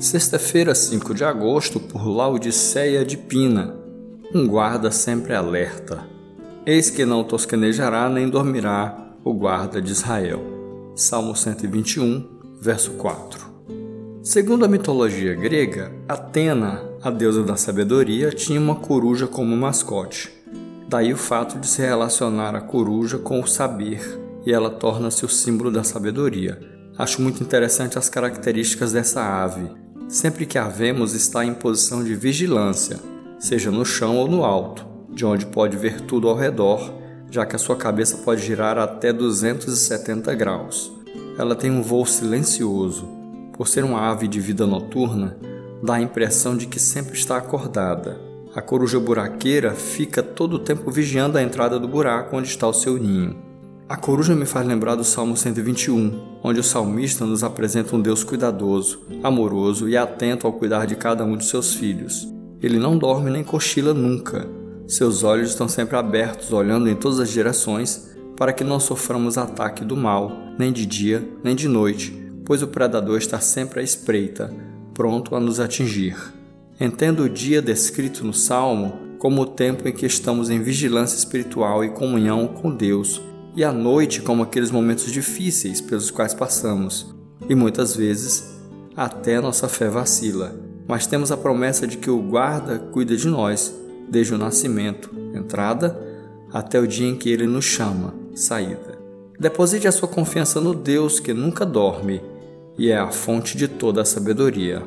Sexta-feira, 5 de agosto, por Laodiceia de Pina. Um guarda sempre alerta. Eis que não tosquenejará nem dormirá o guarda de Israel. Salmo 121, verso 4. Segundo a mitologia grega, Atena, a deusa da sabedoria, tinha uma coruja como mascote. Daí o fato de se relacionar a coruja com o saber, e ela torna-se o símbolo da sabedoria. Acho muito interessante as características dessa ave, Sempre que a vemos, está em posição de vigilância, seja no chão ou no alto, de onde pode ver tudo ao redor, já que a sua cabeça pode girar até 270 graus. Ela tem um voo silencioso. Por ser uma ave de vida noturna, dá a impressão de que sempre está acordada. A coruja buraqueira fica todo o tempo vigiando a entrada do buraco onde está o seu ninho. A coruja me faz lembrar do Salmo 121, onde o salmista nos apresenta um Deus cuidadoso, amoroso e atento ao cuidar de cada um de seus filhos. Ele não dorme nem cochila nunca. Seus olhos estão sempre abertos, olhando em todas as direções, para que não soframos ataque do mal, nem de dia, nem de noite, pois o predador está sempre à espreita, pronto a nos atingir. Entendo o dia descrito no Salmo como o tempo em que estamos em vigilância espiritual e comunhão com Deus e a noite como aqueles momentos difíceis pelos quais passamos, e muitas vezes até nossa fé vacila, mas temos a promessa de que o guarda cuida de nós desde o nascimento, entrada, até o dia em que ele nos chama, saída. Deposite a sua confiança no Deus que nunca dorme e é a fonte de toda a sabedoria.